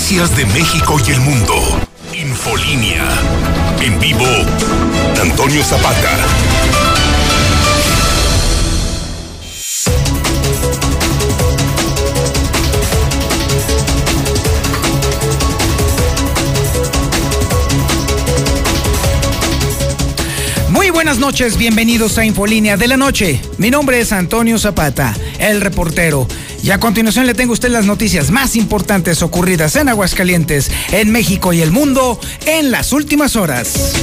Noticias de México y el mundo. Infolínea. En vivo, Antonio Zapata. Muy buenas noches, bienvenidos a Infolínea de la Noche. Mi nombre es Antonio Zapata, el reportero. Y a continuación le tengo a usted las noticias más importantes ocurridas en Aguascalientes, en México y el mundo en las últimas horas.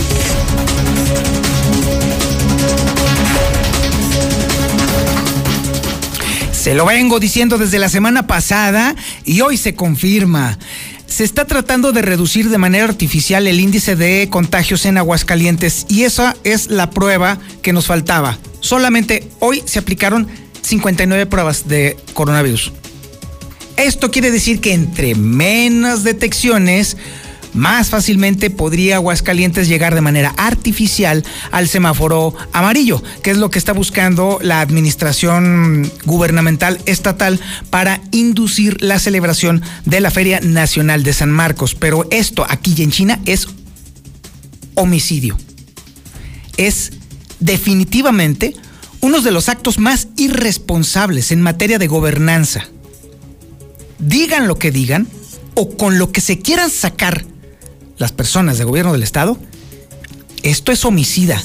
Se lo vengo diciendo desde la semana pasada y hoy se confirma. Se está tratando de reducir de manera artificial el índice de contagios en Aguascalientes y esa es la prueba que nos faltaba. Solamente hoy se aplicaron 59 pruebas de coronavirus. Esto quiere decir que entre menos detecciones, más fácilmente podría Aguascalientes llegar de manera artificial al semáforo amarillo, que es lo que está buscando la administración gubernamental estatal para inducir la celebración de la Feria Nacional de San Marcos. Pero esto aquí en China es homicidio. Es definitivamente uno de los actos más irresponsables en materia de gobernanza. Digan lo que digan o con lo que se quieran sacar las personas de gobierno del Estado, esto es homicida,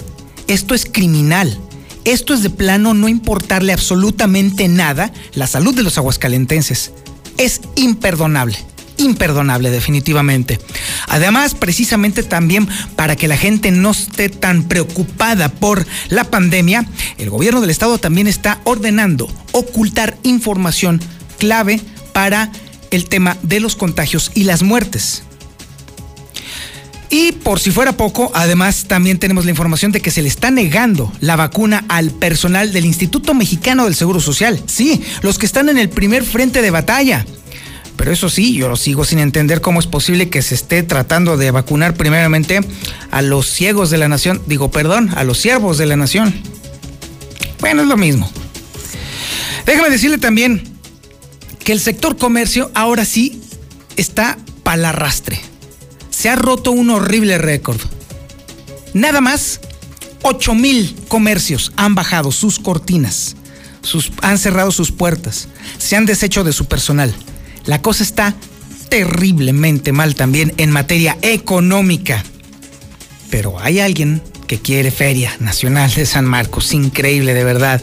esto es criminal, esto es de plano no importarle absolutamente nada la salud de los aguascalentenses. Es imperdonable imperdonable definitivamente. Además, precisamente también para que la gente no esté tan preocupada por la pandemia, el gobierno del estado también está ordenando ocultar información clave para el tema de los contagios y las muertes. Y por si fuera poco, además también tenemos la información de que se le está negando la vacuna al personal del Instituto Mexicano del Seguro Social. Sí, los que están en el primer frente de batalla. Pero eso sí, yo lo sigo sin entender cómo es posible que se esté tratando de vacunar primeramente a los ciegos de la nación, digo, perdón, a los siervos de la nación. Bueno, es lo mismo. Déjame decirle también que el sector comercio ahora sí está para arrastre. Se ha roto un horrible récord. Nada más, 8 mil comercios han bajado sus cortinas, sus, han cerrado sus puertas, se han deshecho de su personal. La cosa está terriblemente mal también en materia económica. Pero hay alguien que quiere Feria Nacional de San Marcos. Increíble, de verdad.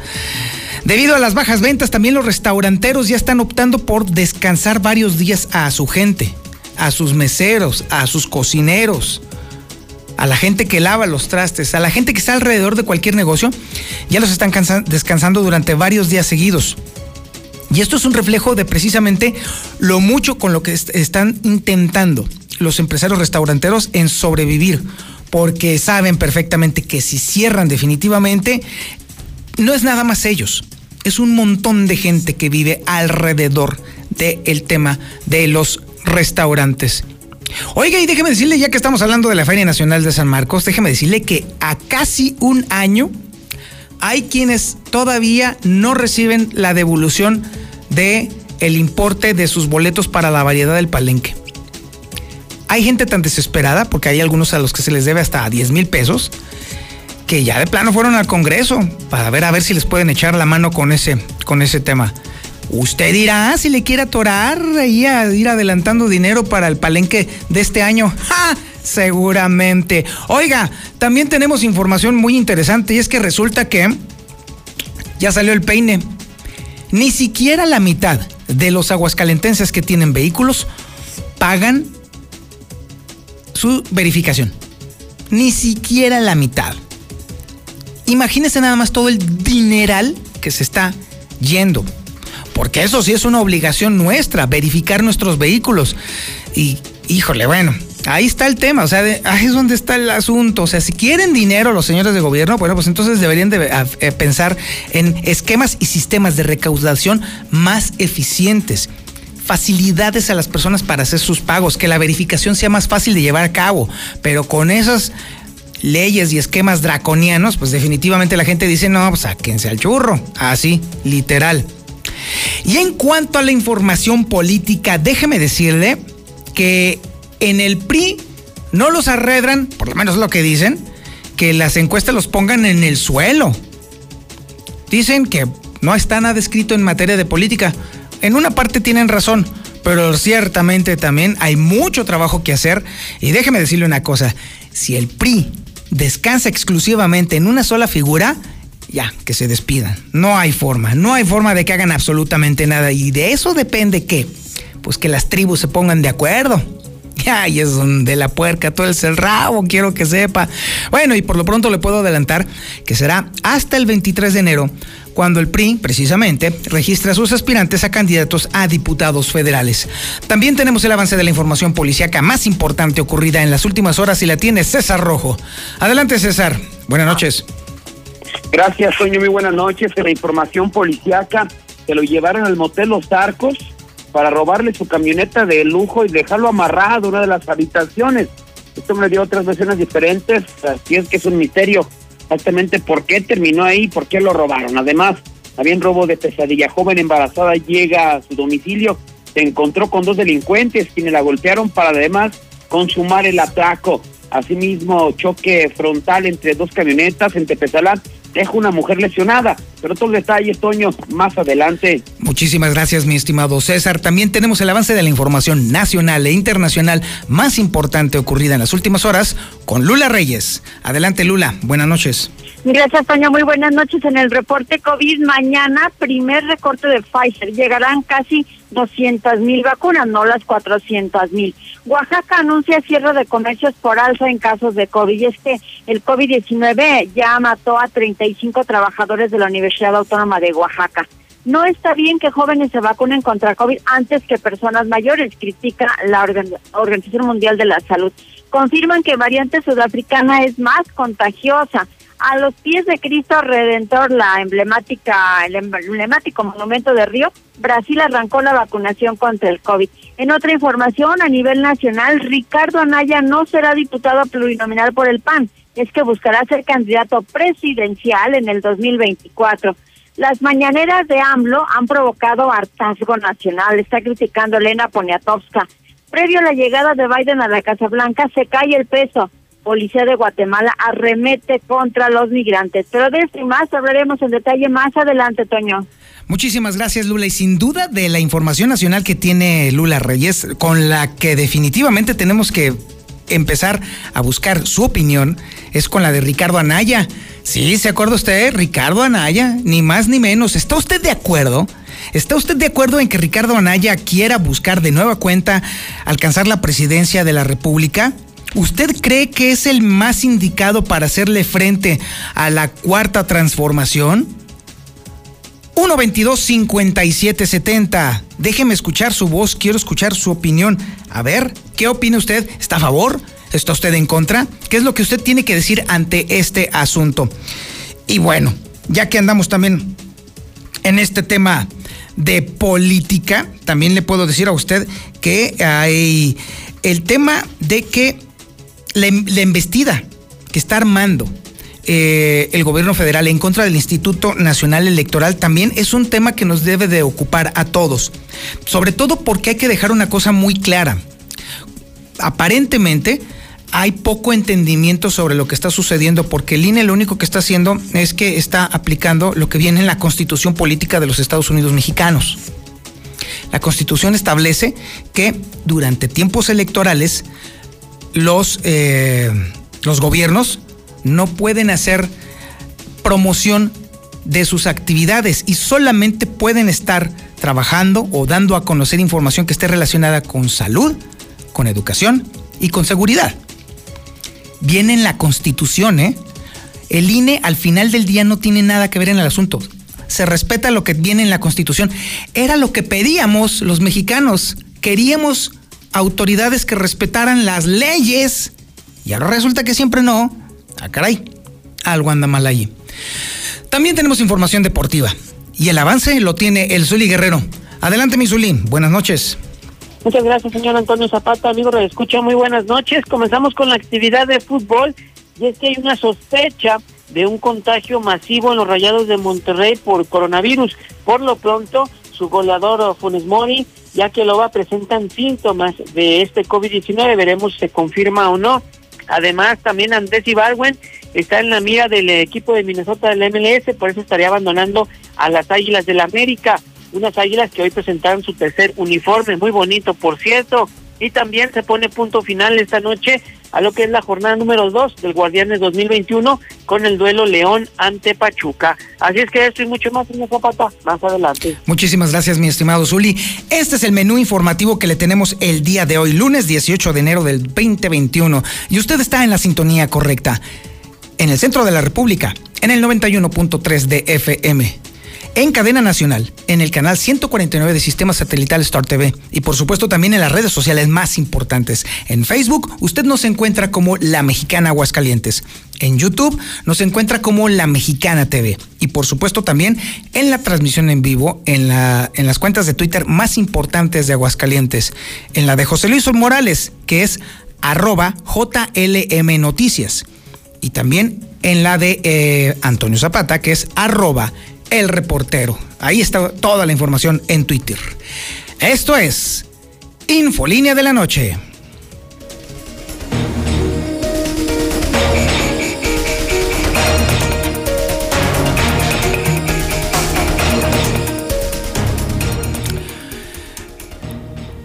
Debido a las bajas ventas, también los restauranteros ya están optando por descansar varios días a su gente, a sus meseros, a sus cocineros, a la gente que lava los trastes, a la gente que está alrededor de cualquier negocio. Ya los están descansando durante varios días seguidos. Y esto es un reflejo de precisamente lo mucho con lo que están intentando los empresarios restauranteros en sobrevivir, porque saben perfectamente que si cierran definitivamente, no es nada más ellos, es un montón de gente que vive alrededor del tema de los restaurantes. Oiga, y déjeme decirle, ya que estamos hablando de la Feria Nacional de San Marcos, déjeme decirle que a casi un año hay quienes todavía no reciben la devolución de el importe de sus boletos para la variedad del palenque. Hay gente tan desesperada, porque hay algunos a los que se les debe hasta 10 mil pesos, que ya de plano fueron al Congreso para ver a ver si les pueden echar la mano con ese, con ese tema. Usted dirá si le quiere atorar y a ir adelantando dinero para el palenque de este año. ¡Ja! Seguramente. Oiga, también tenemos información muy interesante y es que resulta que ya salió el peine. Ni siquiera la mitad de los aguascalentenses que tienen vehículos pagan su verificación. Ni siquiera la mitad. Imagínense nada más todo el dineral que se está yendo. Porque eso sí es una obligación nuestra, verificar nuestros vehículos. Y, híjole, bueno, Ahí está el tema, o sea, ahí es donde está el asunto. O sea, si quieren dinero los señores de gobierno, bueno, pues entonces deberían de, eh, pensar en esquemas y sistemas de recaudación más eficientes facilidades a las personas para hacer sus pagos, que la verificación sea más fácil de llevar a cabo, pero con esas leyes y esquemas draconianos, pues definitivamente la gente dice, no, pues sáquense al churro, así, literal. Y en cuanto a la información política, déjeme decirle que en el PRI no los arredran, por lo menos lo que dicen, que las encuestas los pongan en el suelo. Dicen que no está nada escrito en materia de política. En una parte tienen razón, pero ciertamente también hay mucho trabajo que hacer. Y déjeme decirle una cosa, si el PRI descansa exclusivamente en una sola figura, ya, que se despidan. No hay forma, no hay forma de que hagan absolutamente nada. Y de eso depende que, pues que las tribus se pongan de acuerdo. Ay, es de la puerca todo el rabo, quiero que sepa. Bueno, y por lo pronto le puedo adelantar que será hasta el 23 de enero cuando el PRI, precisamente, registra a sus aspirantes a candidatos a diputados federales. También tenemos el avance de la información policíaca más importante ocurrida en las últimas horas y la tiene César Rojo. Adelante, César. Buenas noches. Gracias, Soño. Muy buenas noches. La información policíaca se lo llevaron al motel Los Arcos para robarle su camioneta de lujo y dejarlo amarrado en una de las habitaciones. Esto me dio otras versiones diferentes, así es que es un misterio exactamente por qué terminó ahí, por qué lo robaron. Además, había un robo de pesadilla. Joven embarazada llega a su domicilio, se encontró con dos delincuentes quienes la golpearon para además consumar el atraco. Asimismo, choque frontal entre dos camionetas en Tepezalá deja una mujer lesionada. Pero todo el detalle, Toño, más adelante. Muchísimas gracias, mi estimado César. También tenemos el avance de la información nacional e internacional más importante ocurrida en las últimas horas con Lula Reyes. Adelante, Lula. Buenas noches. Gracias, Toño. Muy buenas noches. En el reporte COVID, mañana, primer recorte de Pfizer. Llegarán casi 200 mil vacunas, no las 400 mil. Oaxaca anuncia cierre de comercios por alza en casos de COVID. Y es que el COVID-19 ya mató a 35 trabajadores de la Universidad Autónoma de Oaxaca. No está bien que jóvenes se vacunen contra COVID antes que personas mayores, critica la Organización Mundial de la Salud. Confirman que variante sudafricana es más contagiosa a los pies de Cristo Redentor, la emblemática, el emblemático monumento de Río, Brasil arrancó la vacunación contra el COVID. En otra información, a nivel nacional, Ricardo Anaya no será diputado plurinominal por el PAN, es que buscará ser candidato presidencial en el 2024. Las mañaneras de AMLO han provocado hartazgo nacional, está criticando Elena Poniatowska. Previo a la llegada de Biden a la Casa Blanca, se cae el peso Policía de Guatemala arremete contra los migrantes. Pero de esto y más hablaremos en detalle más adelante, Toño. Muchísimas gracias, Lula. Y sin duda de la información nacional que tiene Lula Reyes, con la que definitivamente tenemos que empezar a buscar su opinión, es con la de Ricardo Anaya. Sí, ¿se acuerda usted? Ricardo Anaya, ni más ni menos. ¿Está usted de acuerdo? ¿Está usted de acuerdo en que Ricardo Anaya quiera buscar de nueva cuenta alcanzar la presidencia de la República? ¿Usted cree que es el más indicado para hacerle frente a la cuarta transformación? 122-5770. Déjeme escuchar su voz, quiero escuchar su opinión. A ver, ¿qué opina usted? ¿Está a favor? ¿Está usted en contra? ¿Qué es lo que usted tiene que decir ante este asunto? Y bueno, ya que andamos también en este tema de política, también le puedo decir a usted que hay el tema de que la, embestida que está armando eh, el gobierno federal en contra del Instituto Nacional Electoral también es un tema que nos debe de ocupar a todos. Sobre todo porque hay que dejar una cosa muy clara. Aparentemente hay poco entendimiento sobre lo que está sucediendo porque el INE lo único que está haciendo es que está aplicando lo que viene en la constitución política de los Estados Unidos mexicanos. La constitución establece que durante tiempos electorales los, eh, los gobiernos no pueden hacer promoción de sus actividades y solamente pueden estar trabajando o dando a conocer información que esté relacionada con salud, con educación y con seguridad. Viene en la constitución, ¿eh? El INE al final del día no tiene nada que ver en el asunto. Se respeta lo que viene en la constitución. Era lo que pedíamos los mexicanos. Queríamos autoridades que respetaran las leyes. Y ahora resulta que siempre no. Ah, caray, algo anda mal ahí. También tenemos información deportiva. Y el avance lo tiene el Zuli Guerrero. Adelante, mi Zuli. Buenas noches. Muchas gracias, señor Antonio Zapata. Amigo, de escucha, muy buenas noches. Comenzamos con la actividad de fútbol. Y es que hay una sospecha de un contagio masivo en los rayados de Monterrey por coronavirus. Por lo pronto, su goleador Funes Mori, ya que Loba presentan síntomas de este COVID-19, veremos si se confirma o no. Además, también Andrés Ibarwen está en la mira del equipo de Minnesota del MLS, por eso estaría abandonando a las Águilas del América, unas Águilas que hoy presentaron su tercer uniforme, muy bonito, por cierto, y también se pone punto final esta noche a lo que es la jornada número 2 del Guardianes 2021 con el duelo León ante Pachuca. Así es que esto y mucho más, señor Zapata, más adelante. Muchísimas gracias, mi estimado Zuli. Este es el menú informativo que le tenemos el día de hoy, lunes 18 de enero del 2021. Y usted está en la sintonía correcta. En el centro de la República, en el 91.3 de FM en cadena nacional, en el canal 149 de Sistema Satelital Star TV y por supuesto también en las redes sociales más importantes. En Facebook usted nos encuentra como La Mexicana Aguascalientes. En YouTube nos encuentra como La Mexicana TV. Y por supuesto también en la transmisión en vivo en, la, en las cuentas de Twitter más importantes de Aguascalientes. En la de José Luis Morales, que es arroba JLM Noticias. Y también en la de eh, Antonio Zapata, que es arroba el reportero. Ahí está toda la información en Twitter. Esto es Infolínea de la Noche.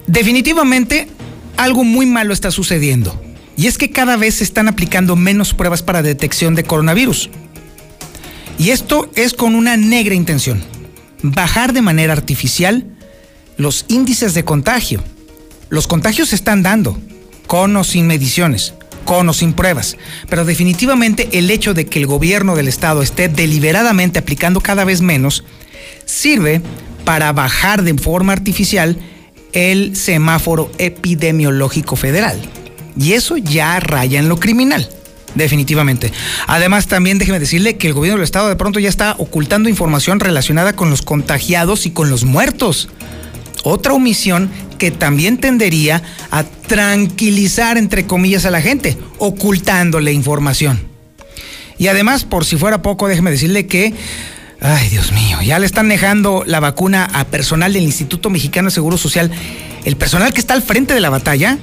Definitivamente algo muy malo está sucediendo. Y es que cada vez se están aplicando menos pruebas para detección de coronavirus. Y esto es con una negra intención, bajar de manera artificial los índices de contagio. Los contagios se están dando, con o sin mediciones, con o sin pruebas, pero definitivamente el hecho de que el gobierno del estado esté deliberadamente aplicando cada vez menos sirve para bajar de forma artificial el semáforo epidemiológico federal. Y eso ya raya en lo criminal. Definitivamente. Además, también déjeme decirle que el gobierno del estado de pronto ya está ocultando información relacionada con los contagiados y con los muertos. Otra omisión que también tendería a tranquilizar, entre comillas, a la gente, ocultándole información. Y además, por si fuera poco, déjeme decirle que, ay Dios mío, ya le están dejando la vacuna a personal del Instituto Mexicano de Seguro Social. El personal que está al frente de la batalla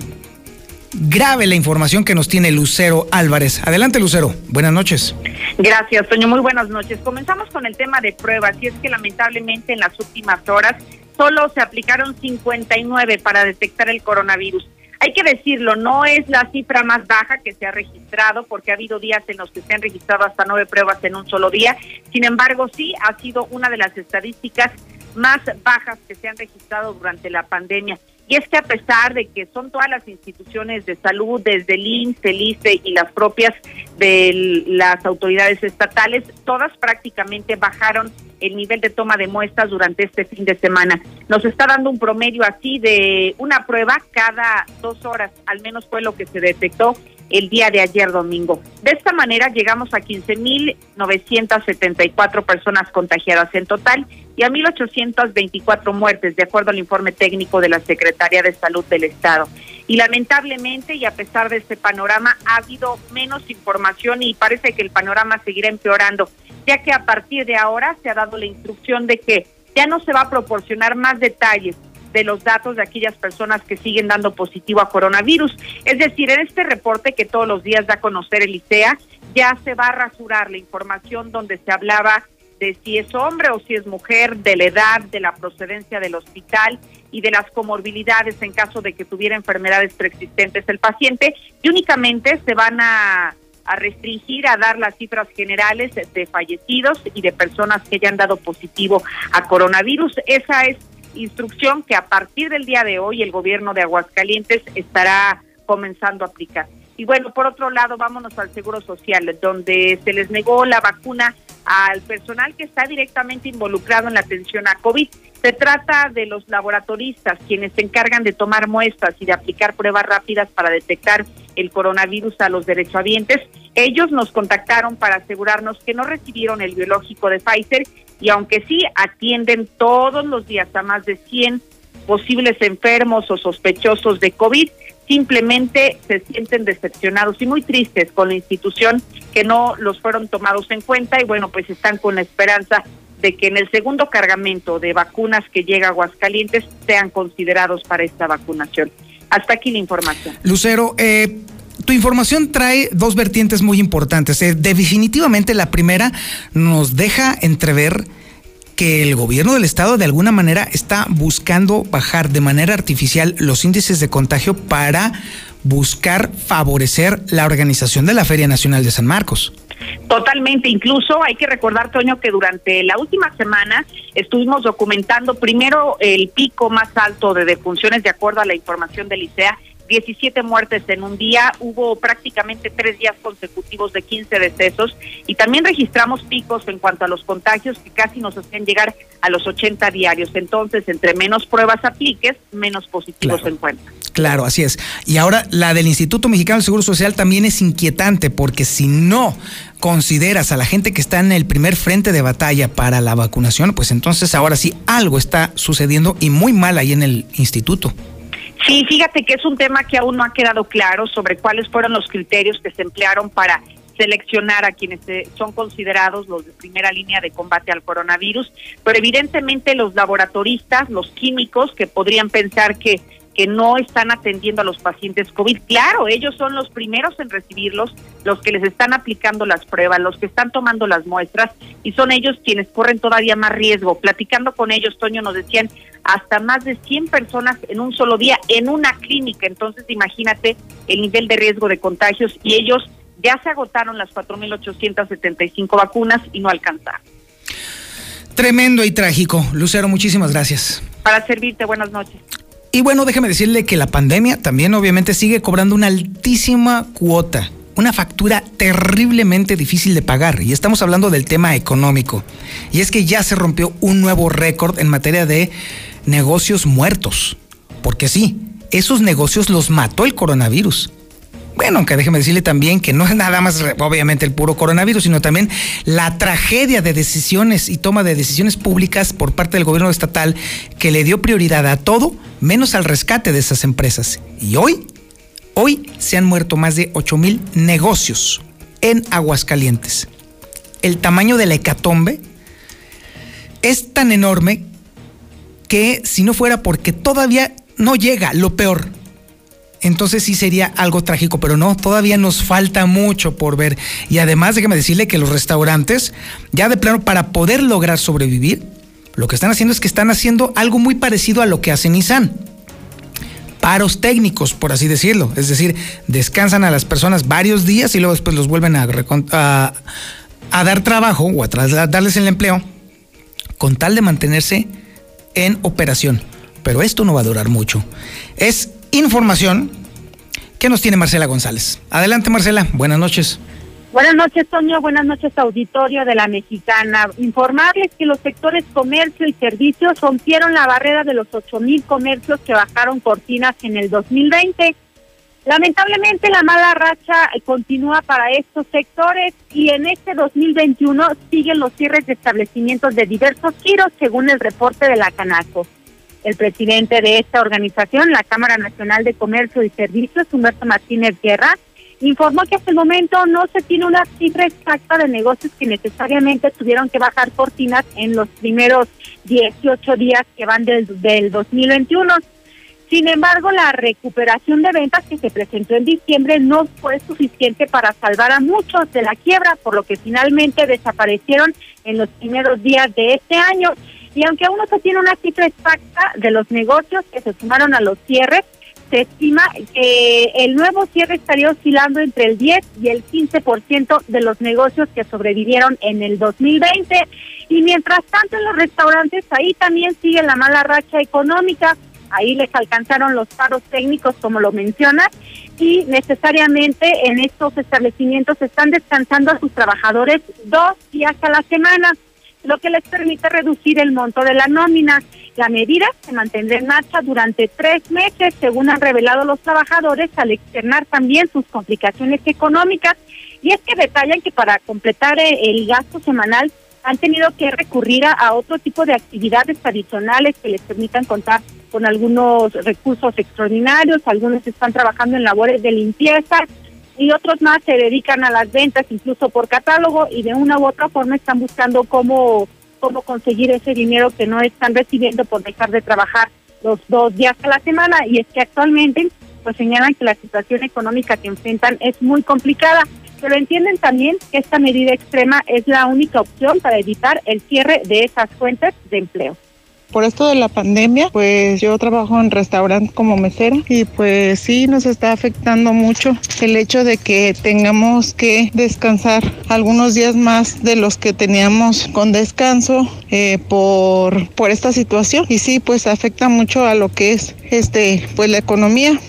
grave la información que nos tiene Lucero Álvarez. Adelante, Lucero. Buenas noches. Gracias, Toño. Muy buenas noches. Comenzamos con el tema de pruebas y es que lamentablemente en las últimas horas solo se aplicaron 59 para detectar el coronavirus. Hay que decirlo, no es la cifra más baja que se ha registrado, porque ha habido días en los que se han registrado hasta nueve pruebas en un solo día. Sin embargo, sí ha sido una de las estadísticas más bajas que se han registrado durante la pandemia. Y es que a pesar de que son todas las instituciones de salud, desde el INSS, el ICE y las propias de las autoridades estatales, todas prácticamente bajaron el nivel de toma de muestras durante este fin de semana. Nos está dando un promedio así de una prueba cada dos horas, al menos fue lo que se detectó el día de ayer domingo. De esta manera llegamos a 15.974 personas contagiadas en total y a 1.824 muertes, de acuerdo al informe técnico de la Secretaría de Salud del Estado. Y lamentablemente, y a pesar de este panorama, ha habido menos información y parece que el panorama seguirá empeorando, ya que a partir de ahora se ha dado la instrucción de que ya no se va a proporcionar más detalles de los datos de aquellas personas que siguen dando positivo a coronavirus. Es decir, en este reporte que todos los días da a conocer el ICEA, ya se va a rasurar la información donde se hablaba de si es hombre o si es mujer, de la edad, de la procedencia del hospital y de las comorbilidades en caso de que tuviera enfermedades preexistentes el paciente, y únicamente se van a, restringir a dar las cifras generales de fallecidos y de personas que hayan dado positivo a coronavirus. Esa es instrucción que a partir del día de hoy el gobierno de Aguascalientes estará comenzando a aplicar. Y bueno, por otro lado, vámonos al Seguro Social, donde se les negó la vacuna al personal que está directamente involucrado en la atención a COVID. Se trata de los laboratoristas, quienes se encargan de tomar muestras y de aplicar pruebas rápidas para detectar el coronavirus a los derechohabientes. Ellos nos contactaron para asegurarnos que no recibieron el biológico de Pfizer y aunque sí atienden todos los días a más de 100 posibles enfermos o sospechosos de COVID, simplemente se sienten decepcionados y muy tristes con la institución que no los fueron tomados en cuenta y bueno, pues están con la esperanza de que en el segundo cargamento de vacunas que llega a Aguascalientes sean considerados para esta vacunación. Hasta aquí la información. Lucero, eh, tu información trae dos vertientes muy importantes. Eh, definitivamente la primera nos deja entrever que el gobierno del estado de alguna manera está buscando bajar de manera artificial los índices de contagio para buscar favorecer la organización de la Feria Nacional de San Marcos. Totalmente, incluso hay que recordar, Toño, que durante la última semana estuvimos documentando primero el pico más alto de defunciones de acuerdo a la información del ICEA 17 muertes en un día, hubo prácticamente tres días consecutivos de 15 decesos y también registramos picos en cuanto a los contagios que casi nos hacen llegar a los 80 diarios. Entonces, entre menos pruebas apliques, menos positivos se encuentran. Claro, así es. Y ahora la del Instituto Mexicano del Seguro Social también es inquietante porque si no consideras a la gente que está en el primer frente de batalla para la vacunación, pues entonces ahora sí algo está sucediendo y muy mal ahí en el instituto. Sí, fíjate que es un tema que aún no ha quedado claro sobre cuáles fueron los criterios que se emplearon para seleccionar a quienes son considerados los de primera línea de combate al coronavirus, pero evidentemente los laboratoristas, los químicos que podrían pensar que que no están atendiendo a los pacientes COVID. Claro, ellos son los primeros en recibirlos, los que les están aplicando las pruebas, los que están tomando las muestras y son ellos quienes corren todavía más riesgo. Platicando con ellos, Toño, nos decían hasta más de 100 personas en un solo día en una clínica. Entonces, imagínate el nivel de riesgo de contagios y ellos ya se agotaron las 4.875 vacunas y no alcanzaron. Tremendo y trágico. Lucero, muchísimas gracias. Para servirte, buenas noches. Y bueno, déjeme decirle que la pandemia también obviamente sigue cobrando una altísima cuota, una factura terriblemente difícil de pagar. Y estamos hablando del tema económico. Y es que ya se rompió un nuevo récord en materia de negocios muertos. Porque sí, esos negocios los mató el coronavirus. Bueno, aunque déjeme decirle también que no es nada más, obviamente, el puro coronavirus, sino también la tragedia de decisiones y toma de decisiones públicas por parte del gobierno estatal que le dio prioridad a todo menos al rescate de esas empresas. Y hoy, hoy se han muerto más de 8 mil negocios en Aguascalientes. El tamaño de la hecatombe es tan enorme que si no fuera porque todavía no llega lo peor, entonces sí sería algo trágico, pero no, todavía nos falta mucho por ver. Y además, déjeme decirle que los restaurantes, ya de plano, para poder lograr sobrevivir, lo que están haciendo es que están haciendo algo muy parecido a lo que hace Nissan. Paros técnicos, por así decirlo. Es decir, descansan a las personas varios días y luego después los vuelven a, a, dar trabajo o a darles el empleo con tal de mantenerse en operación. Pero esto no va a durar mucho. Es información que nos tiene Marcela González. Adelante, Marcela. Buenas noches. Buenas noches, Sonia. Buenas noches, auditorio de la Mexicana. Informarles que los sectores comercio y servicios rompieron la barrera de los ocho mil comercios que bajaron cortinas en el 2020. Lamentablemente, la mala racha continúa para estos sectores y en este 2021 siguen los cierres de establecimientos de diversos giros, según el reporte de la Canaco. El presidente de esta organización, la Cámara Nacional de Comercio y Servicios, Humberto Martínez Guerra, informó que hasta el momento no se tiene una cifra exacta de negocios que necesariamente tuvieron que bajar cortinas en los primeros 18 días que van del, del 2021. Sin embargo, la recuperación de ventas que se presentó en diciembre no fue suficiente para salvar a muchos de la quiebra, por lo que finalmente desaparecieron en los primeros días de este año. Y aunque aún no se tiene una cifra exacta de los negocios que se sumaron a los cierres, se estima que el nuevo cierre estaría oscilando entre el 10 y el 15% de los negocios que sobrevivieron en el 2020. Y mientras tanto en los restaurantes, ahí también sigue la mala racha económica. Ahí les alcanzaron los paros técnicos, como lo mencionas, y necesariamente en estos establecimientos están descansando a sus trabajadores dos días a la semana, lo que les permite reducir el monto de la nómina. La medida se mantendrá en marcha durante tres meses, según han revelado los trabajadores, al externar también sus complicaciones económicas. Y es que detallan que para completar eh, el gasto semanal han tenido que recurrir a, otro tipo de actividades adicionales que les permitan contar con algunos recursos extraordinarios, algunos están trabajando en labores de limpieza y otros más se dedican a las ventas incluso por catálogo y de una u otra forma están buscando cómo cómo conseguir ese dinero que no están recibiendo por dejar de trabajar los dos días a la semana. Y es que actualmente pues señalan que la situación económica que enfrentan es muy complicada, pero entienden también que esta medida extrema es la única opción para evitar el cierre de esas fuentes de empleo por esto de la pandemia, pues yo trabajo en restaurante como mesera y pues sí nos está afectando mucho el hecho de que tengamos que descansar algunos días más de los que teníamos con descanso eh, por, por esta situación y sí pues afecta mucho a lo que es este pues la economía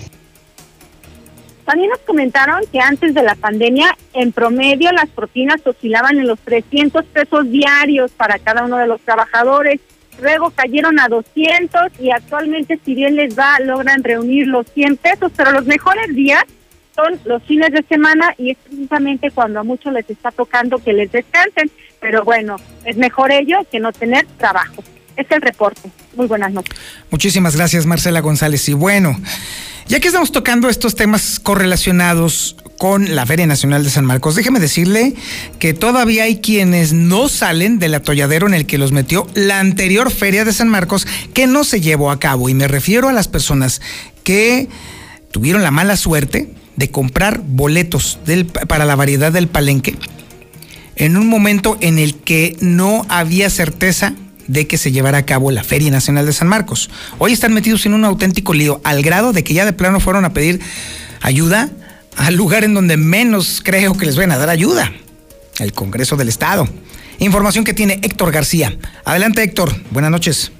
también nos comentaron que antes de la pandemia, en promedio, las propinas oscilaban en los 300 pesos diarios para cada uno de los trabajadores. Luego cayeron a 200 y actualmente, si bien les va, logran reunir los 100 pesos, pero los mejores días son los fines de semana y es precisamente cuando a muchos les está tocando que les descansen. Pero bueno, es mejor ello que no tener trabajo. Es el reporte. Muy buenas noches. Muchísimas gracias, Marcela González. Y bueno. Ya que estamos tocando estos temas correlacionados con la Feria Nacional de San Marcos, déjeme decirle que todavía hay quienes no salen del atolladero en el que los metió la anterior Feria de San Marcos que no se llevó a cabo. Y me refiero a las personas que tuvieron la mala suerte de comprar boletos para la variedad del palenque en un momento en el que no había certeza de que se llevara a cabo la Feria Nacional de San Marcos. Hoy están metidos en un auténtico lío, al grado de que ya de plano fueron a pedir ayuda al lugar en donde menos creo que les vayan a dar ayuda, el Congreso del Estado. Información que tiene Héctor García. Adelante Héctor, buenas noches.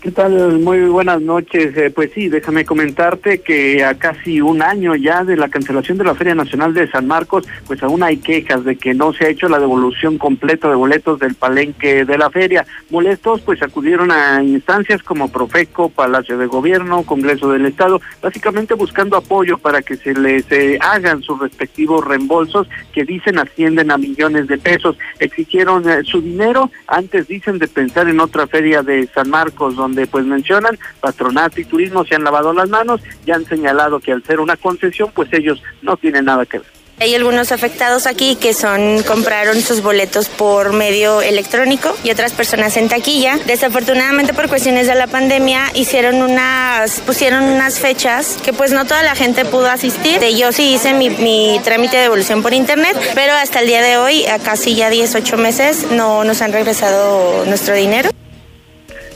¿Qué tal? Muy buenas noches. Eh, pues sí, déjame comentarte que a casi un año ya de la cancelación de la Feria Nacional de San Marcos, pues aún hay quejas de que no se ha hecho la devolución completa de boletos del palenque de la feria. Molestos, pues acudieron a instancias como Profeco, Palacio de Gobierno, Congreso del Estado, básicamente buscando apoyo para que se les eh, hagan sus respectivos reembolsos que dicen ascienden a millones de pesos. Exigieron eh, su dinero, antes dicen de pensar en otra feria de San Marcos, donde pues mencionan patronato y turismo se han lavado las manos y han señalado que al ser una concesión pues ellos no tienen nada que ver. Hay algunos afectados aquí que son compraron sus boletos por medio electrónico y otras personas en taquilla. Desafortunadamente por cuestiones de la pandemia hicieron unas pusieron unas fechas que pues no toda la gente pudo asistir. Yo sí hice mi, mi trámite de devolución por internet, pero hasta el día de hoy, a casi ya 18 meses, no nos han regresado nuestro dinero.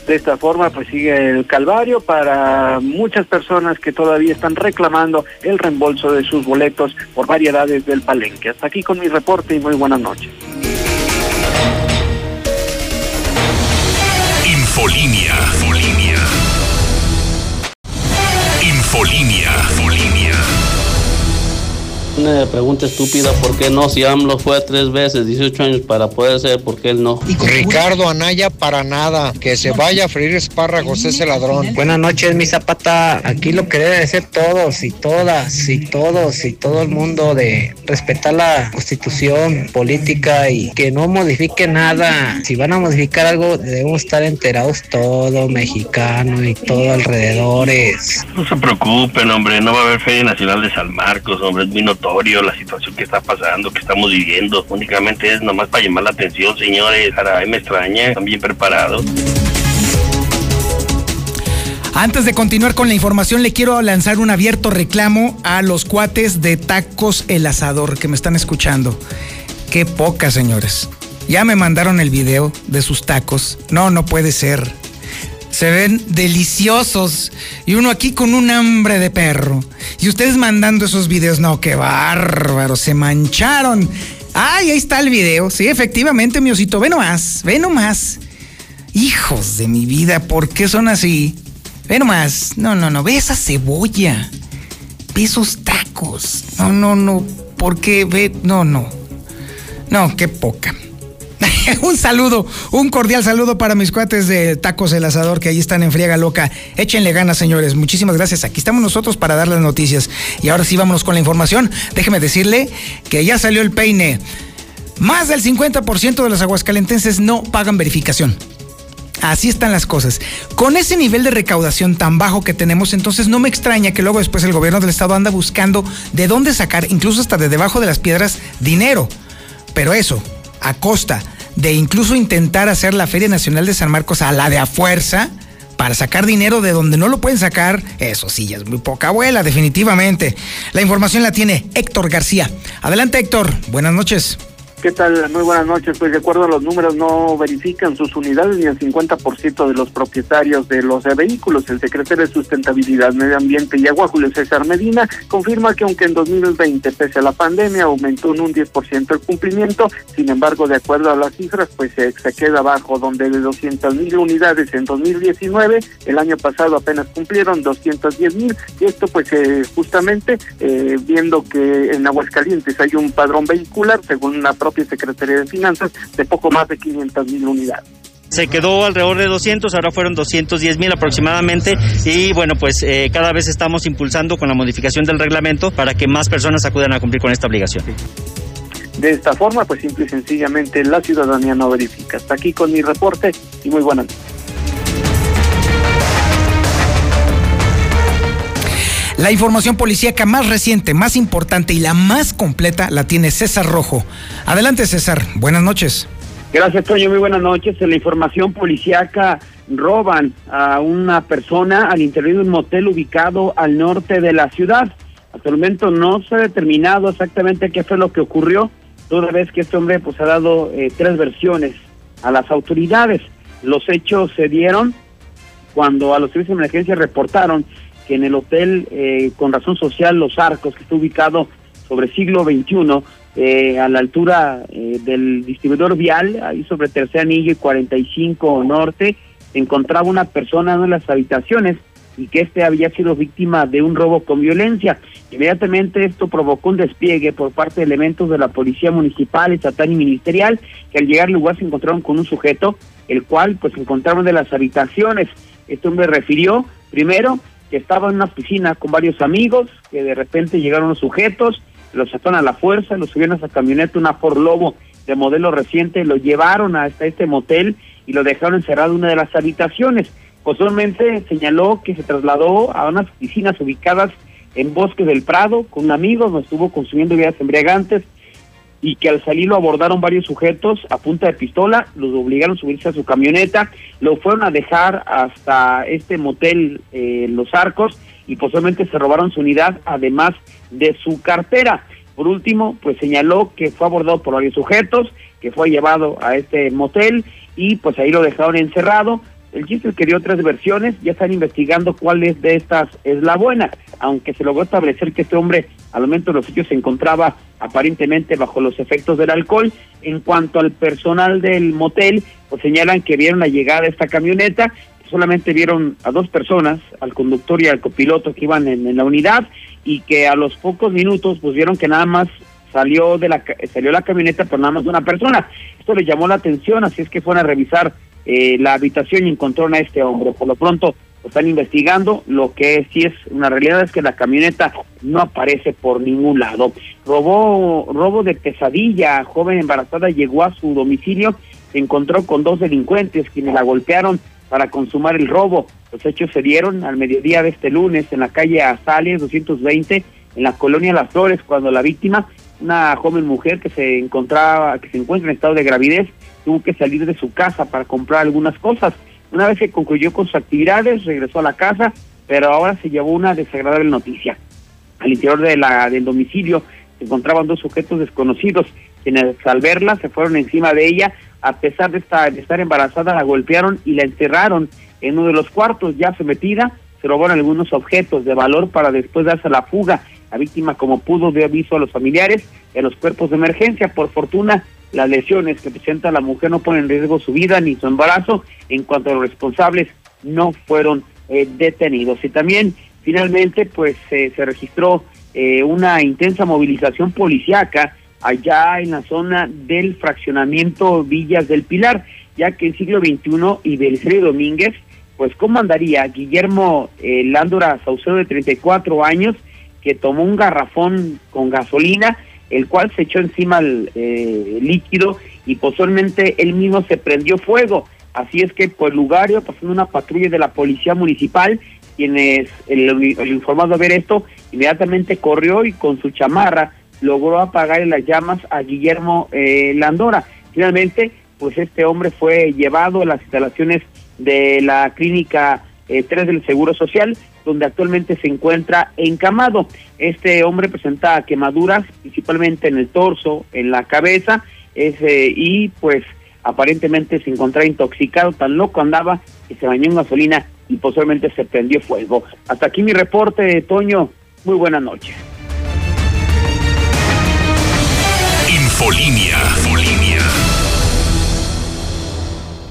De esta forma, pues sigue el calvario para muchas personas que todavía están reclamando el reembolso de sus boletos por variedades del palenque. Hasta aquí con mi reporte y muy buenas noches. Infolinia. Infolinia. Infolinia. Una pregunta estúpida, ¿por qué no? Si AMLO fue tres veces, 18 años para poder ser, ¿por qué él no? Ricardo Anaya para nada, que se vaya a freír espárragos ese ladrón. Buenas noches, mi zapata. Aquí lo que debe ser todos y todas y todos y todo el mundo de respetar la constitución política y que no modifique nada. Si van a modificar algo, debemos estar enterados todo mexicano y todo alrededores. No se preocupen, hombre, no va a haber Feria Nacional de San Marcos, hombre, vino la situación que está pasando, que estamos viviendo. Únicamente es nomás para llamar la atención, señores. Ahora me extraña, están bien preparados. Antes de continuar con la información, le quiero lanzar un abierto reclamo a los cuates de Tacos El Asador que me están escuchando. Qué poca, señores. Ya me mandaron el video de sus tacos. No, no puede ser se ven deliciosos. Y uno aquí con un hambre de perro. Y ustedes mandando esos videos, no, qué bárbaro, se mancharon. Ay, ahí está el video. Sí, efectivamente, mi osito, ve nomás, ve nomás. Hijos de mi vida, ¿por qué son así? Ve nomás. No, no, no, ve esa cebolla. Ve esos tacos. No, no, no. ¿Por qué? Ve, no, no. No, qué poca. un saludo, un cordial saludo para mis cuates de Tacos El Asador que ahí están en Friega Loca. Échenle ganas, señores. Muchísimas gracias. Aquí estamos nosotros para dar las noticias. Y ahora sí, vámonos con la información. Déjeme decirle que ya salió el peine. Más del 50% de los aguascalentenses no pagan verificación. Así están las cosas. Con ese nivel de recaudación tan bajo que tenemos, entonces no me extraña que luego después el gobierno del estado anda buscando de dónde sacar, incluso hasta de debajo de las piedras, dinero. Pero eso, a costa de incluso intentar hacer la Feria Nacional de San Marcos a la de a fuerza para sacar dinero de donde no lo pueden sacar, eso sí, ya es muy poca abuela, definitivamente. La información la tiene Héctor García. Adelante Héctor, buenas noches. ¿Qué tal? Muy buenas noches. Pues de acuerdo a los números no verifican sus unidades ni el 50% de los propietarios de los vehículos. El secretario de Sustentabilidad, Medio Ambiente y Agua, Julio César Medina, confirma que aunque en 2020, pese a la pandemia, aumentó en un 10% el cumplimiento, sin embargo, de acuerdo a las cifras, pues se, queda abajo, donde de 200 mil unidades en 2019, el año pasado apenas cumplieron 210 mil, y esto pues eh, justamente eh, viendo que en Aguascalientes hay un padrón vehicular, según la propia Secretaría de Finanzas, de poco más de 500 mil unidades se quedó alrededor de 200, ahora fueron 210 mil aproximadamente y bueno, pues eh, cada vez estamos impulsando con la modificación del reglamento para que más personas acudan a cumplir con esta obligación. De esta forma, pues simple y sencillamente la ciudadanía no verifica. Hasta aquí con mi reporte y muy buenas noches. La información policíaca más reciente, más importante y la más completa la tiene César Rojo. Adelante César, buenas noches. Gracias Toño, muy buenas noches. En la información policíaca roban a una persona al interior de un motel ubicado al norte de la ciudad. Hasta el momento no se ha determinado exactamente qué fue lo que ocurrió, toda vez que este hombre pues ha dado eh, tres versiones a las autoridades. Los hechos se dieron cuando a los servicios de emergencia reportaron que en el hotel eh, con razón social Los Arcos, que está ubicado sobre siglo XXI, eh, a la altura eh, del distribuidor vial, ahí sobre Tercer Anillo y 45 Norte, encontraba una persona en las habitaciones y que este había sido víctima de un robo con violencia. Inmediatamente esto provocó un despliegue por parte de elementos de la Policía Municipal, Estatal y Ministerial, que al llegar al lugar se encontraron con un sujeto, el cual pues encontraron de las habitaciones. Este hombre refirió, primero, que estaba en una piscina con varios amigos, que de repente llegaron los sujetos, los sacaron a la fuerza, los subieron a esa camioneta, una Ford Lobo de modelo reciente, lo llevaron hasta este motel y lo dejaron encerrado en una de las habitaciones. Posteriormente señaló que se trasladó a unas piscinas ubicadas en Bosques del Prado con un amigo, no estuvo consumiendo bebidas embriagantes y que al salir lo abordaron varios sujetos a punta de pistola, los obligaron a subirse a su camioneta, lo fueron a dejar hasta este motel eh, Los Arcos y posiblemente se robaron su unidad, además de su cartera. Por último, pues señaló que fue abordado por varios sujetos, que fue llevado a este motel y pues ahí lo dejaron encerrado, el chiste es que dio tres versiones, ya están investigando cuál de estas es la buena, aunque se logró establecer que este hombre al momento de los hechos se encontraba aparentemente bajo los efectos del alcohol. En cuanto al personal del motel, pues señalan que vieron la llegada de esta camioneta, solamente vieron a dos personas, al conductor y al copiloto que iban en, la unidad, y que a los pocos minutos pues vieron que nada más salió de la salió la camioneta por nada más una persona. Esto les llamó la atención, así es que fueron a revisar eh, la habitación y encontraron a este hombre. Por lo pronto lo están investigando. Lo que sí es una realidad es que la camioneta no aparece por ningún lado. Robó, robo de pesadilla. Joven embarazada llegó a su domicilio, se encontró con dos delincuentes quienes la golpearon para consumar el robo. Los hechos se dieron al mediodía de este lunes en la calle Azales 220 en la colonia Las Flores cuando la víctima, una joven mujer que se encontraba, que se encuentra en estado de gravidez, tuvo que salir de su casa para comprar algunas cosas. Una vez que concluyó con sus actividades, regresó a la casa, pero ahora se llevó una desagradable noticia. Al interior de la, del domicilio se encontraban dos sujetos desconocidos, quienes al verla se fueron encima de ella, a pesar de estar, de estar embarazada, la golpearon y la encerraron en uno de los cuartos, ya sometida, se robaron algunos objetos de valor para después darse la fuga. La víctima, como pudo, dio aviso a los familiares y a los cuerpos de emergencia. Por fortuna, las lesiones que presenta la mujer no ponen en riesgo su vida ni su embarazo. En cuanto a los responsables, no fueron eh, detenidos. Y también, finalmente, pues se registró eh, una intensa movilización policiaca allá en la zona del fraccionamiento Villas del Pilar, ya que en siglo XXI y Belisario Domínguez, pues comandaría Guillermo eh, Lándora Saucedo de 34 años, que tomó un garrafón con gasolina el cual se echó encima el eh, líquido y posteriormente él mismo se prendió fuego. Así es que por el lugar iba pasando una patrulla de la policía municipal, quienes el, el informado a ver esto, inmediatamente corrió y con su chamarra logró apagar las llamas a Guillermo eh, Landora. Finalmente, pues este hombre fue llevado a las instalaciones de la clínica 3 del Seguro Social, donde actualmente se encuentra encamado. Este hombre presenta quemaduras principalmente en el torso, en la cabeza, y pues aparentemente se encontraba intoxicado, tan loco andaba que se bañó en gasolina y posiblemente se prendió fuego. Hasta aquí mi reporte, Toño. Muy buenas noches. Infolinia.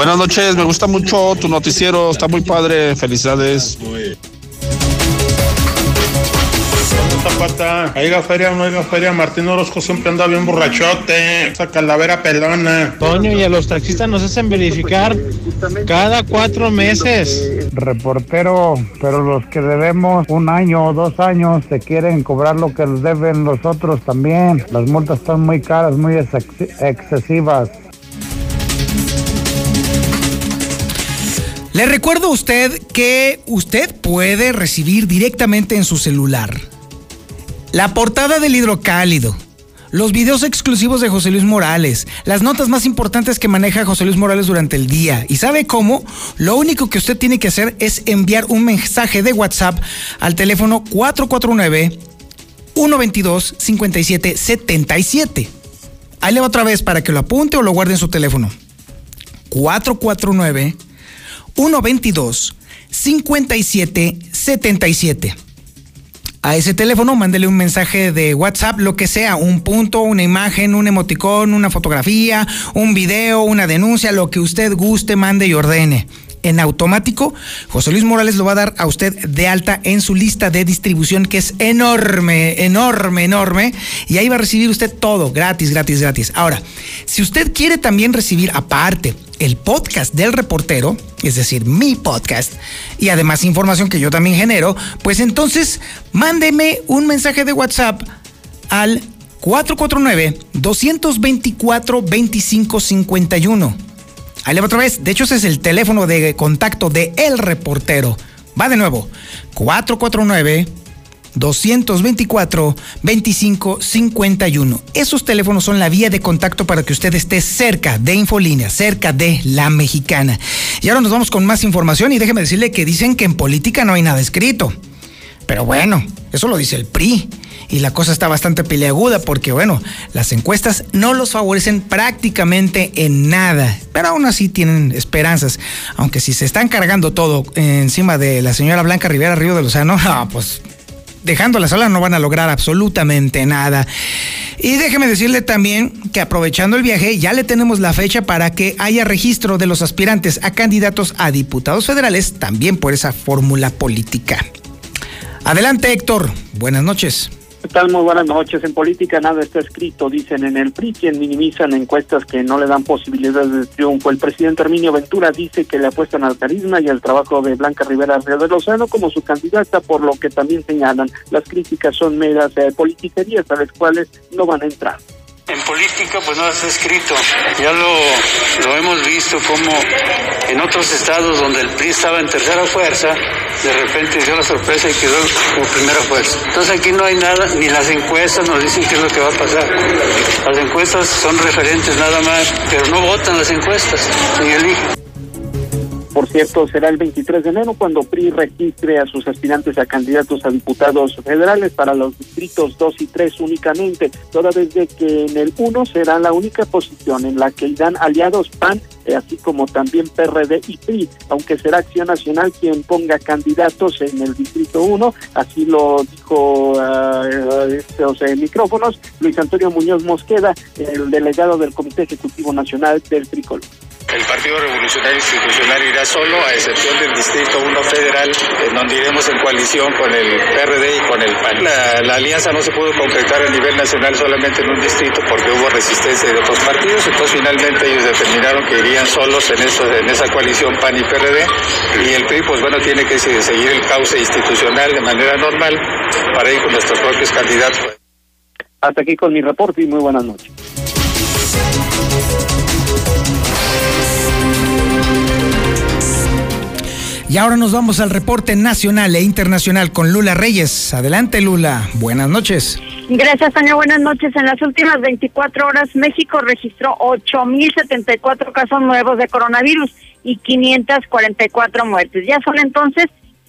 Buenas noches, me gusta mucho tu noticiero, está muy padre, felicidades. Zapata, oiga feria, no oiga feria, Martín Orozco siempre anda bien borrachote, esa calavera pelona. Toño, y a los taxistas nos hacen verificar cada cuatro meses. Reportero, pero los que debemos un año o dos años se quieren cobrar lo que deben los otros también. Las multas están muy caras, muy excesivas. Le recuerdo a usted que usted puede recibir directamente en su celular la portada del hidrocálido, los videos exclusivos de José Luis Morales, las notas más importantes que maneja José Luis Morales durante el día. ¿Y sabe cómo? Lo único que usted tiene que hacer es enviar un mensaje de WhatsApp al teléfono 449 122 5777. Ahí le va otra vez para que lo apunte o lo guarde en su teléfono. 449 122 5777. A ese teléfono mándele un mensaje de WhatsApp, lo que sea, un punto, una imagen, un emoticón, una fotografía, un video, una denuncia, lo que usted guste, mande y ordene en automático, José Luis Morales lo va a dar a usted de alta en su lista de distribución que es enorme, enorme, enorme. Y ahí va a recibir usted todo, gratis, gratis, gratis. Ahora, si usted quiere también recibir aparte el podcast del reportero, es decir, mi podcast, y además información que yo también genero, pues entonces mándeme un mensaje de WhatsApp al 449-224-2551. Ahí le va otra vez. De hecho, ese es el teléfono de contacto de El Reportero. Va de nuevo. 449 224-2551. Esos teléfonos son la vía de contacto para que usted esté cerca de Infolínea, cerca de la mexicana. Y ahora nos vamos con más información y déjeme decirle que dicen que en política no hay nada escrito. Pero bueno, eso lo dice el PRI. Y la cosa está bastante peleaguda porque, bueno, las encuestas no los favorecen prácticamente en nada. Pero aún así tienen esperanzas. Aunque si se están cargando todo encima de la señora Blanca Rivera Río de Lozano, no, pues dejando la sala no van a lograr absolutamente nada. Y déjeme decirle también que aprovechando el viaje ya le tenemos la fecha para que haya registro de los aspirantes a candidatos a diputados federales también por esa fórmula política. Adelante Héctor, buenas noches. ¿Qué tal? Muy buenas noches. En política nada está escrito, dicen en el PRI, quien minimizan encuestas que no le dan posibilidades de triunfo. El presidente Herminio Ventura dice que le apuestan al carisma y al trabajo de Blanca Rivera Río de Lozano como su candidata, por lo que también señalan las críticas son meras eh, politiquerías a las cuales no van a entrar. En política pues no está escrito, ya lo, lo hemos visto como en otros estados donde el PRI estaba en tercera fuerza, de repente dio la sorpresa y quedó como primera fuerza. Entonces aquí no hay nada, ni las encuestas nos dicen qué es lo que va a pasar. Las encuestas son referentes nada más, pero no votan las encuestas, ni eligen. Por cierto, será el 23 de enero cuando PRI registre a sus aspirantes a candidatos a diputados federales para los distritos 2 y 3 únicamente, toda vez de que en el 1 será la única posición en la que irán aliados PAN, eh, así como también PRD y PRI, aunque será Acción Nacional quien ponga candidatos en el distrito 1, así lo dijo uh, estos micrófonos Luis Antonio Muñoz Mosqueda, el delegado del Comité Ejecutivo Nacional del Tricolor El Partido Revolucionario Institucional irá solo, a excepción del Distrito 1 Federal, en donde iremos en coalición con el PRD y con el PAN. La, alianza no se pudo concretar a nivel nacional solamente en un distrito porque hubo resistencia de otros partidos, entonces finalmente ellos determinaron que irían solos en esa coalición PAN y PRD y el PRI pues bueno tiene que seguir el cauce institucional de manera normal para ir con nuestros propios candidatos. Hasta aquí con mi reporte y muy buenas noches. Y ahora nos vamos al reporte nacional e internacional con Lula Reyes. Adelante, Lula. Buenas noches. Gracias, Tania. Buenas noches. En las últimas 24 horas, México registró 8.074 casos nuevos de coronavirus y 544 muertes. Ya son entonces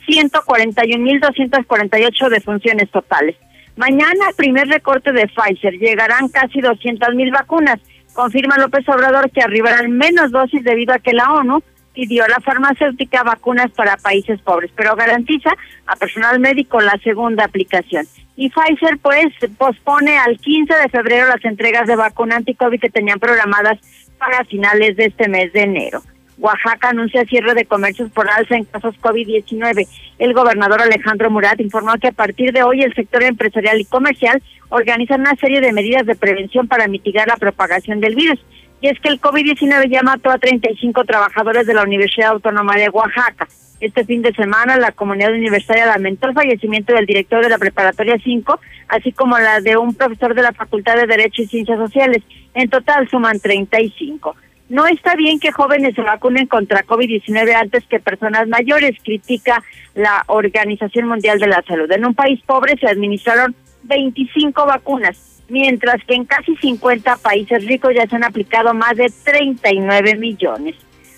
141.248 defunciones totales. Mañana, primer recorte de Pfizer. Llegarán casi 200.000 vacunas. Confirma López Obrador que arribarán menos dosis debido a que la ONU pidió a la farmacéutica vacunas para países pobres, pero garantiza a personal médico la segunda aplicación. Y Pfizer, pues, pospone al 15 de febrero las entregas de vacuna anti-COVID que tenían programadas para finales de este mes de enero. Oaxaca anuncia cierre de comercios por alza en casos COVID-19. El gobernador Alejandro Murat informó que a partir de hoy el sector empresarial y comercial organiza una serie de medidas de prevención para mitigar la propagación del virus y es que el COVID-19 ya mató a 35 trabajadores de la Universidad Autónoma de Oaxaca. Este fin de semana la comunidad universitaria lamentó el fallecimiento del director de la Preparatoria 5, así como la de un profesor de la Facultad de Derecho y Ciencias Sociales. En total suman 35. No está bien que jóvenes se vacunen contra COVID-19 antes que personas mayores, critica la Organización Mundial de la Salud. En un país pobre se administraron 25 vacunas mientras que en casi 50 países ricos ya se han aplicado más de 39 millones.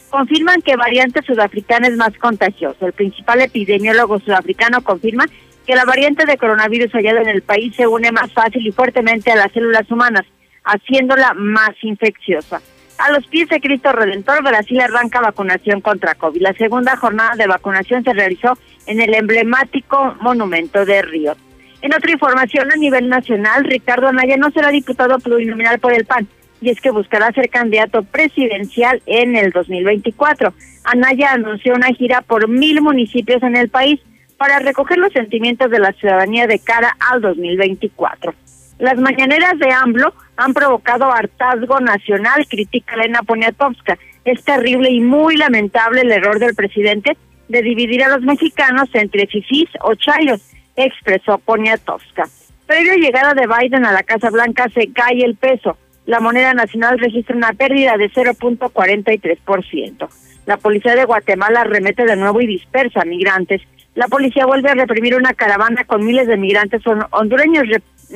Confirman que variante sudafricana es más contagiosa. El principal epidemiólogo sudafricano confirma que la variante de coronavirus hallada en el país se une más fácil y fuertemente a las células humanas, haciéndola más infecciosa. A los pies de Cristo Redentor, Brasil arranca vacunación contra COVID. La segunda jornada de vacunación se realizó en el emblemático monumento de Río. En otra información a nivel nacional, Ricardo Anaya no será diputado plurinominal por el PAN y es que buscará ser candidato presidencial en el 2024. Anaya anunció una gira por mil municipios en el país para recoger los sentimientos de la ciudadanía de cara al 2024. Las mañaneras de AMLO han provocado hartazgo nacional, critica Elena Poniatowska. Es terrible y muy lamentable el error del presidente de dividir a los mexicanos entre fifís o chayos expresó Poniatowska. Previo a llegada de Biden a la Casa Blanca se cae el peso. La moneda nacional registra una pérdida de 0.43%. La policía de Guatemala remete de nuevo y dispersa a migrantes. La policía vuelve a reprimir una caravana con miles de migrantes hondureños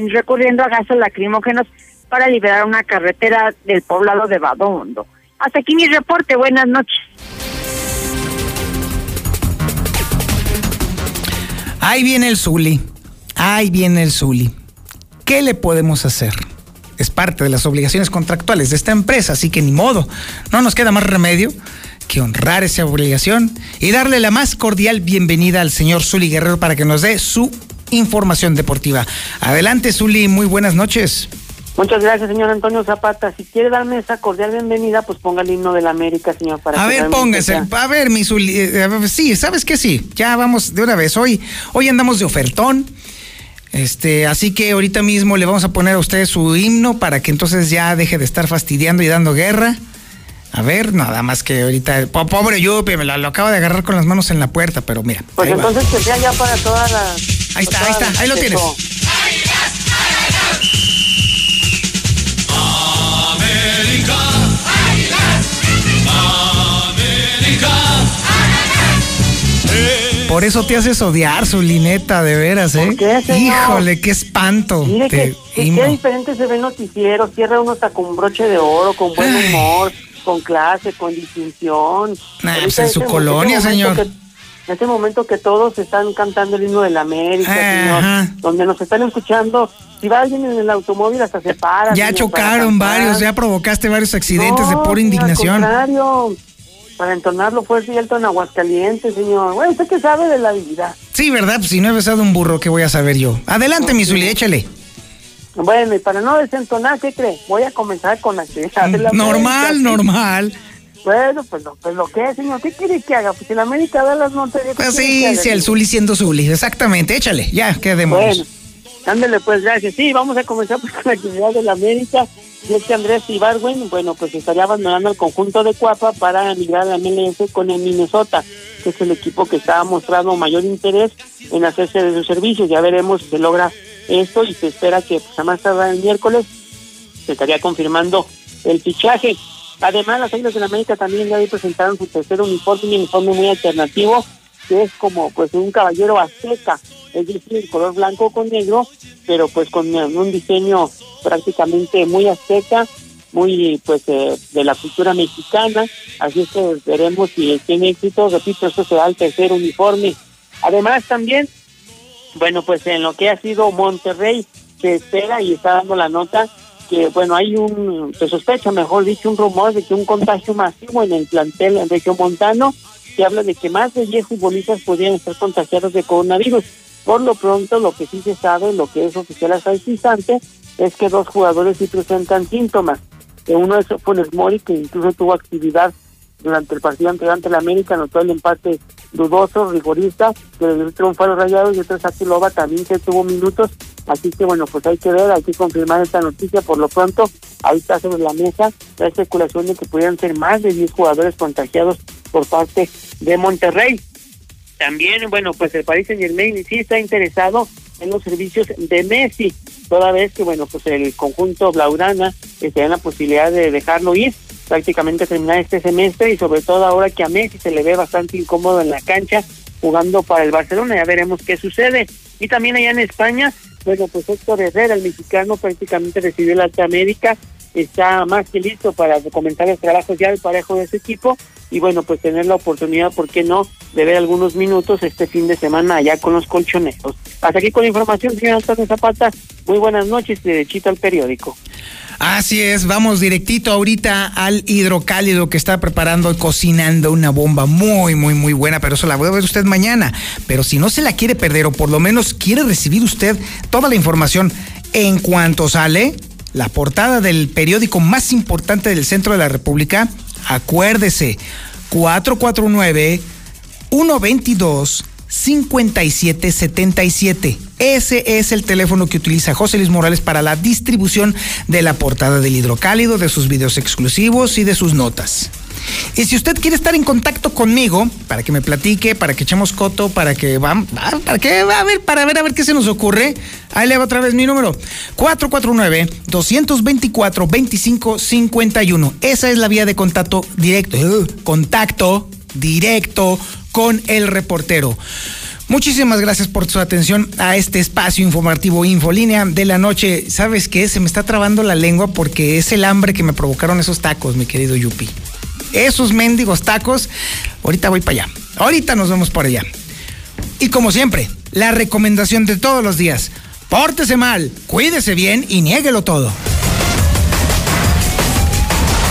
recurriendo a gases lacrimógenos para liberar una carretera del poblado de Badondo. Hasta aquí mi reporte. Buenas noches. Ahí viene el Zuli. Ahí viene el Zuli. ¿Qué le podemos hacer? Es parte de las obligaciones contractuales de esta empresa, así que ni modo. No nos queda más remedio que honrar esa obligación y darle la más cordial bienvenida al señor Zuli Guerrero para que nos dé su información deportiva. Adelante, Zuli, muy buenas noches. Muchas gracias, señor Antonio Zapata. Si quiere darme esa cordial bienvenida, pues ponga el himno de la América, señor. Para a ver, póngase. A ver, mi eh, sí, ¿sabes qué? Sí, ya vamos de una vez. Hoy, hoy andamos de ofertón. Este, así que ahorita mismo le vamos a poner a usted su himno para que entonces ya deje de estar fastidiando y dando guerra. A ver, nada más que ahorita. Pobre Yupi, me lo, lo, acabo de agarrar con las manos en la puerta, pero mira. Pues entonces que sea ya para todas las. Ahí está, ahí está, ahí lo tienes. Por eso te haces odiar, su lineta, de veras, ¿eh? Qué, Híjole, qué espanto. Mire que, qué diferente se ve el noticiero. Cierra uno hasta con un broche de oro, con buen humor, con clase, con distinción. Nah, pues en su colonia, señor. en este momento que todos están cantando el himno de la América, señor, donde nos están escuchando, si va alguien en el automóvil hasta se para. Ya chocaron varios, ya provocaste varios accidentes de pura indignación. Al contrario, para entonarlo fue cierto en Aguascalientes, señor. Bueno, ¿usted qué sabe de la vida? Sí, ¿verdad? Pues si no he besado un burro, ¿qué voy a saber yo? Adelante, mi Zuli, échale. Bueno, y para no desentonar, ¿qué cree? Voy a comenzar con la actividad Normal, normal. Bueno, pues lo, pues lo que es, señor. ¿Qué quiere que haga? Pues en América da las notas. Pues sí, sí, el Zuli siendo Zuli. Exactamente, échale, ya, quedemos. Bueno, ándale, pues gracias. Sí, vamos a comenzar pues, con la actividad de la América. Y es que Andrés Ibargüen, bueno, pues estaría abandonando el conjunto de Cuapa para migrar a la MLS con el Minnesota, que es el equipo que está mostrando mayor interés en hacerse de sus servicios. Ya veremos si se logra esto y se espera que pues, a más tardar el miércoles se estaría confirmando el fichaje. Además, las Águilas de la América también ya presentaron su tercer uniforme, un uniforme muy alternativo, que es como pues un caballero azteca, es decir, color blanco con negro, pero pues con un diseño prácticamente muy azteca, muy pues eh, de la cultura mexicana, así es que veremos si tiene éxito, repito, esto será el tercer uniforme. Además también, bueno, pues en lo que ha sido Monterrey, se espera y está dando la nota que, bueno, hay un, se sospecha, mejor dicho, un rumor de que un contagio masivo en el plantel en región montano, que habla de que más de 10 futbolistas podrían estar contagiados de coronavirus. Por lo pronto, lo que sí se sabe, lo que es oficial hasta el instante, es que dos jugadores sí presentan síntomas. Uno es Funes Mori, que incluso tuvo actividad durante el partido ante, la América, anotó el empate dudoso, rigorista, que le triunfo a los rayados, y otro Loba también que tuvo minutos, así que bueno, pues hay que ver, hay que confirmar esta noticia, por lo pronto, ahí está sobre la mesa la especulación de que pudieran ser más de 10 jugadores contagiados por parte de Monterrey. También, bueno, pues el Paris Saint Germain sí está interesado en los servicios de Messi, toda vez que, bueno, pues el conjunto Blaurana está en la posibilidad de dejarlo ir prácticamente terminar este semestre y sobre todo ahora que a Messi se le ve bastante incómodo en la cancha jugando para el Barcelona, ya veremos qué sucede. Y también allá en España, bueno, pues Héctor Herrera, el mexicano, prácticamente recibió la alta médica, está más que listo para comenzar los trabajos ya del parejo de su equipo y bueno, pues tener la oportunidad, ¿por qué no?, de ver algunos minutos este fin de semana allá con los colchoneros. Hasta aquí con la información, señor Antonio Zapata. Muy buenas noches, derechito al periódico. Así es, vamos directito ahorita al hidrocálido que está preparando y cocinando una bomba muy, muy, muy buena, pero eso la voy a ver usted mañana. Pero si no se la quiere perder o por lo menos quiere recibir usted toda la información en cuanto sale, la portada del periódico más importante del centro de la República, acuérdese, 449 122 5777. Ese es el teléfono que utiliza José Luis Morales para la distribución de la portada del hidrocálido, de sus videos exclusivos y de sus notas. Y si usted quiere estar en contacto conmigo, para que me platique, para que echemos coto, para que va, para que a ver, para ver a ver qué se nos ocurre, ahí le va otra vez mi número. 449-224-2551. Esa es la vía de contacto directo. Uh, contacto directo con el reportero. Muchísimas gracias por su atención a este espacio informativo Infolínea de la noche. ¿Sabes qué? Se me está trabando la lengua porque es el hambre que me provocaron esos tacos, mi querido Yupi. Esos mendigos tacos. Ahorita voy para allá. Ahorita nos vemos por allá. Y como siempre, la recomendación de todos los días. Pórtese mal, cuídese bien y niéguelo todo.